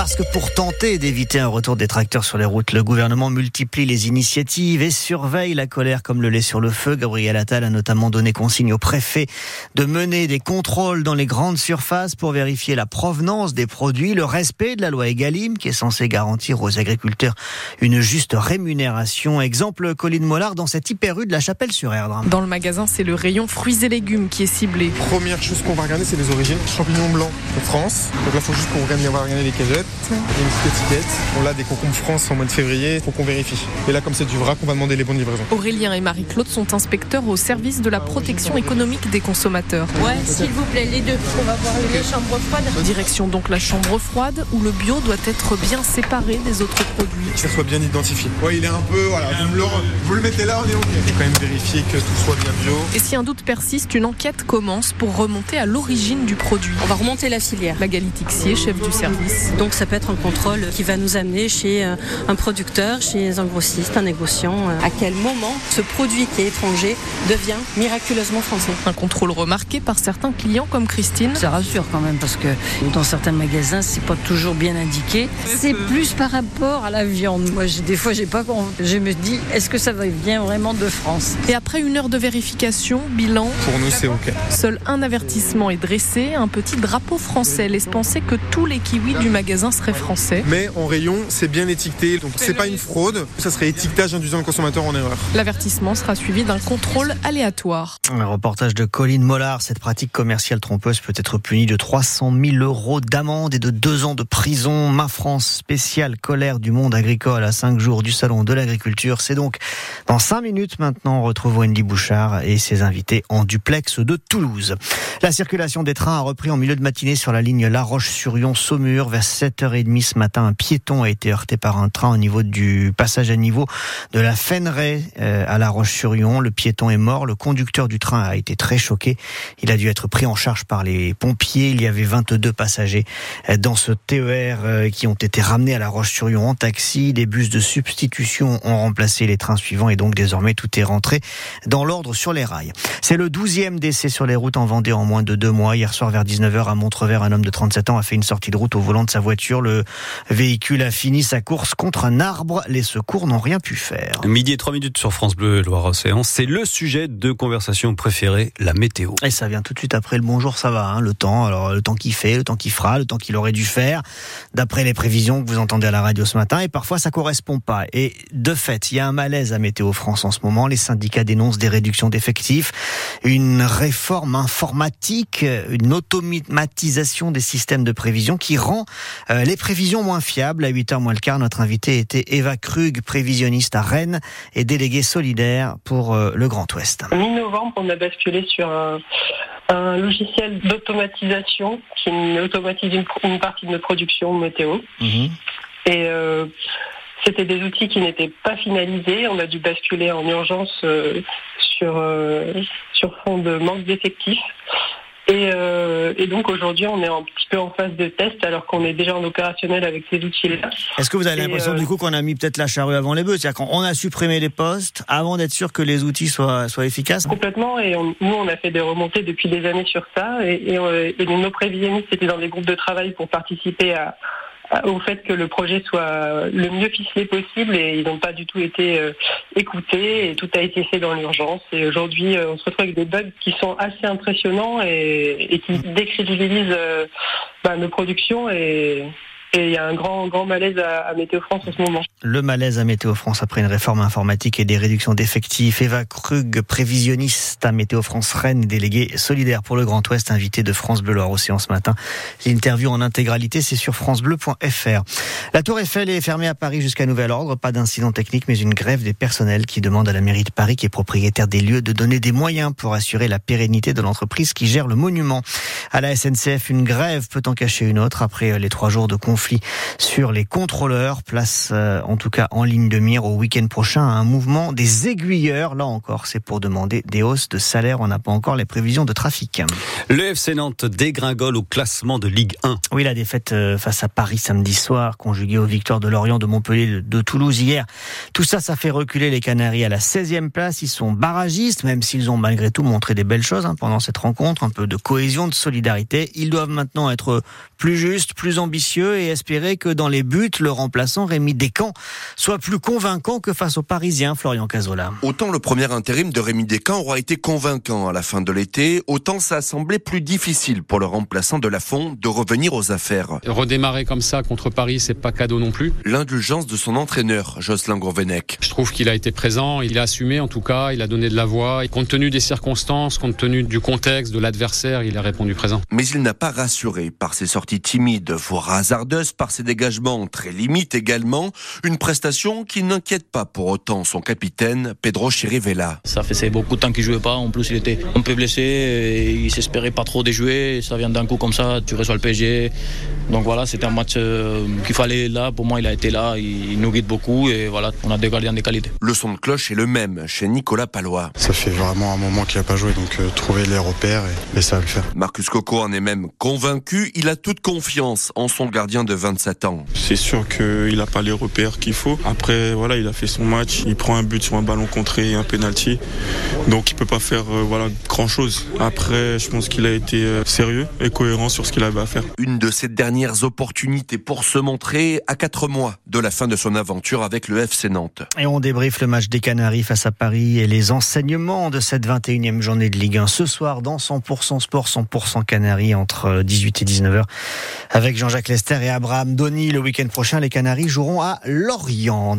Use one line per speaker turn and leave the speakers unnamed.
Parce que pour tenter d'éviter un retour des tracteurs sur les routes, le gouvernement multiplie les initiatives et surveille la colère comme le lait sur le feu. Gabriel Attal a notamment donné consigne au préfet de mener des contrôles dans les grandes surfaces pour vérifier la provenance des produits, le respect de la loi Egalim qui est censée garantir aux agriculteurs une juste rémunération. Exemple Colline Mollard dans cette hyper rue de la Chapelle-sur-Erdre.
Dans le magasin, c'est le rayon fruits et légumes qui est ciblé.
Première chose qu'on va regarder, c'est les origines. Champignons blancs de France. Donc là, il faut juste qu'on regarde, on va regarder les cagettes. Il y a une petite étiquette. On a des concombres France en mois de février. Il faut qu'on vérifie. Et là, comme c'est du vrac, on va demander les bonnes livraisons.
Aurélien et Marie-Claude sont inspecteurs au service de la protection économique des consommateurs.
Ouais, s'il vous plaît, les deux. On va voir les chambres froides.
Direction donc la chambre froide où le bio doit être bien séparé des autres produits.
Que ça soit bien identifié. Ouais, il est un peu, voilà, vous, le, vous le mettez là, on est OK. Il faut quand même vérifier que tout soit bien bio.
Et si un doute persiste, une enquête commence pour remonter à l'origine du produit.
On va remonter la filière.
Magali Tixier, chef du service.
Donc ça peut être un contrôle qui va nous amener chez euh, un producteur, chez un grossiste, un négociant. euh, À quel moment ce produit qui est étranger devient miraculeusement français?
Un contrôle remarqué par certains clients comme Christine.
Ça rassure quand même parce que dans certains magasins, c'est pas toujours bien indiqué. C'est plus par rapport à la viande. Moi, des fois, j'ai pas. Je me dis, est-ce que ça vient vraiment de France?
Et après une heure de vérification, bilan,
Pour nous, c'est OK.
seul un avertissement est dressé, un petit drapeau français laisse penser que tous les kiwis du magasin seraient français.
Mais en rayon, c'est bien étiqueté. Donc, c'est pas une fraude. Ça serait étiquetage induisant le consommateur en erreur.
L'avertissement sera suivi d'un contrôle aléatoire.
Un reportage de Colline Mollard. Cette pratique commerciale trompeuse peut être punie de 300 000 euros d'amende et de deux ans de prison. Ma France spéciale colère du monde agricole à cinq jours du salon de l'agriculture. C'est donc dans cinq minutes maintenant. On retrouve Wendy Bouchard et ses invités en duplex de Toulouse. La circulation des trains a repris en milieu de matinée sur la ligne La Roche-sur-Yon-Saumur. Vers 7h30 ce matin, un piéton a été heurté par un train au niveau du passage à niveau de la Feneraie euh, à La Roche-sur-Yon. Le piéton est mort. Le conducteur du train a été très choqué. Il a dû être pris en charge par les pompiers. Il y avait 22 passagers euh, dans ce TER euh, qui ont été ramenés à La Roche-sur-Yon en taxi. Des bus de substitution ont remplacé les trains suivants et donc désormais tout est rentré dans l'ordre sur les rails. C'est le 12e décès sur les routes en Vendée en moins de deux mois. Hier soir vers 19h à Montrevers, un homme de 37 ans a fait une sortie de route au volant de sa voiture. Le véhicule a fini sa course contre un arbre. Les secours n'ont rien pu faire.
Midi et 3 minutes sur France Bleu Loire-Océan. C'est le sujet de conversation préféré, la météo.
Et ça vient tout de suite après le bonjour, ça va, hein, le temps. Alors le temps qu'il fait, le temps qu'il fera, le temps qu'il aurait dû faire, d'après les prévisions que vous entendez à la radio ce matin. Et parfois ça correspond pas. Et de fait, il y a un malaise à Météo France en ce moment. Les syndicats dénoncent des réductions d'effectifs, une réforme informatique, une automatisation des systèmes de prévision qui rend euh, les prévisions moins fiables. À 8h moins le quart, notre invité était Eva Krug, prévisionniste à Rennes et déléguée solidaire pour euh, le Grand Ouest.
Mi-novembre, on a basculé sur un, un logiciel d'automatisation qui automatise une, une partie de notre production météo.
Mhm.
Et euh, c'était des outils qui n'étaient pas finalisés. On a dû basculer en urgence euh, sur, euh, sur fond de manque d'effectifs. Et, euh, et donc aujourd'hui, on est un petit peu en phase de test alors qu'on est déjà en opérationnel avec ces outils-là.
Est-ce que vous avez l'impression
euh,
du coup qu'on a mis peut-être la charrue avant les bœufs? C'est-à-dire qu'on a supprimé les postes avant d'être sûr que les outils soient, soient efficaces?
Complètement, et on- nous on a fait des remontées depuis des années sur ça, et, et, euh, et nos prévisionnistes étaient dans des groupes de travail pour participer à- au fait que le projet soit le mieux ficelé possible, et ils n'ont pas du tout été euh, écoutés, et tout a été fait dans l'urgence. Et aujourd'hui, euh, on se retrouve avec des bugs qui sont assez impressionnants et, qui décrédibilisent euh, bah, nos productions, et et il y a un grand grand malaise à, à Météo France en ce moment.
Le malaise à Météo France après une réforme informatique et des réductions d'effectifs. Eva Krug, prévisionniste à Météo France Rennes, déléguée solidaire pour le Grand Ouest, invité de France Bleu Loire Océan ce matin. L'interview en intégralité, c'est sur francebleu.fr. La Tour Eiffel est fermée à Paris jusqu'à nouvel ordre. Pas d'incident technique, mais une grève des personnels qui demande à la mairie de Paris, qui est propriétaire des lieux, de donner des moyens pour assurer la pérennité de l'entreprise qui gère le monument. À la SNCF, une grève peut en cacher une autre après les trois jours de conflit sur les contrôleurs. Place euh, en tout cas en ligne de mire au week-end prochain à un mouvement des aiguilleurs. Là encore, c'est pour demander des hausses de salaire. On n'a pas encore les prévisions de trafic.
Le FC Nantes dégringole au classement de Ligue 1.
Oui, la défaite euh, face à Paris samedi soir, conjuguée aux victoires de Lorient, de Montpellier, de- de Toulouse hier. Tout ça, ça fait reculer les Canaries à la 16e place. Ils sont barragistes, même s'ils ont malgré tout montré des belles choses hein, pendant cette rencontre, un peu de cohésion, de solidarité. Ils doivent maintenant être plus justes, plus ambitieux et espérer que dans les buts, le remplaçant Rémi Descamps soit plus convaincant que face aux Parisiens, Florian Cazola.
Autant le premier intérim de Rémi Descamps aura été convaincant à la fin de l'été, autant ça a semblé plus difficile pour le remplaçant de Lafont de revenir aux affaires.
Redémarrer comme ça contre Paris, c'est pas cadeau non plus.
L'indulgence de son entraîneur, Jocelyn Gourvenec.
Je trouve qu'il a été présent, il a assumé en tout cas, il a donné de la voix. Et compte tenu des circonstances, compte tenu du contexte, de l'adversaire, il a répondu présent.
Mais il n'a pas rassuré par ses sorties timides, voire hasardeuses, par ses dégagements très limites également. Une prestation qui n'inquiète pas pour autant son capitaine, Pedro Chirivella.
Ça faisait beaucoup de temps qu'il jouait pas. En plus, il était un peu blessé et il s'espérait pas trop déjouer. Ça vient d'un coup comme ça, tu reçois le PSG. Donc voilà, c'était un match euh, qu'il fallait là. Pour moi, il a été là. Il nous guide beaucoup et voilà, on a des gardiens de qualité.
Le son de cloche est le même chez Nicolas Palois.
Ça fait vraiment un moment qu'il n'a pas joué, donc euh, trouver les repères et, et, ça va le faire.
Marcus Coco en est même convaincu. Il a toute confiance en son gardien de 27 ans.
C'est sûr qu'il n'a pas les repères qu'il faut. Après, voilà, il a fait son match. Il prend un but sur un ballon contré et un penalty. Donc il peut pas faire euh, voilà grand chose. Après, je pense qu'il a été euh, sérieux et cohérent sur ce qu'il avait à faire.
Une de ses dernières opportunités pour se montrer à quatre mois de la fin de son aventure avec le FC Nantes.
Et on débriefe le match des Canaries face à Paris et les enseignements de cette 21e journée de Ligue 1 ce soir dans 100% sport, 100% Canaries entre 18 et 19h avec Jean-Jacques Lester et Abraham Donny. Le week-end prochain, les Canaries joueront à Lorient.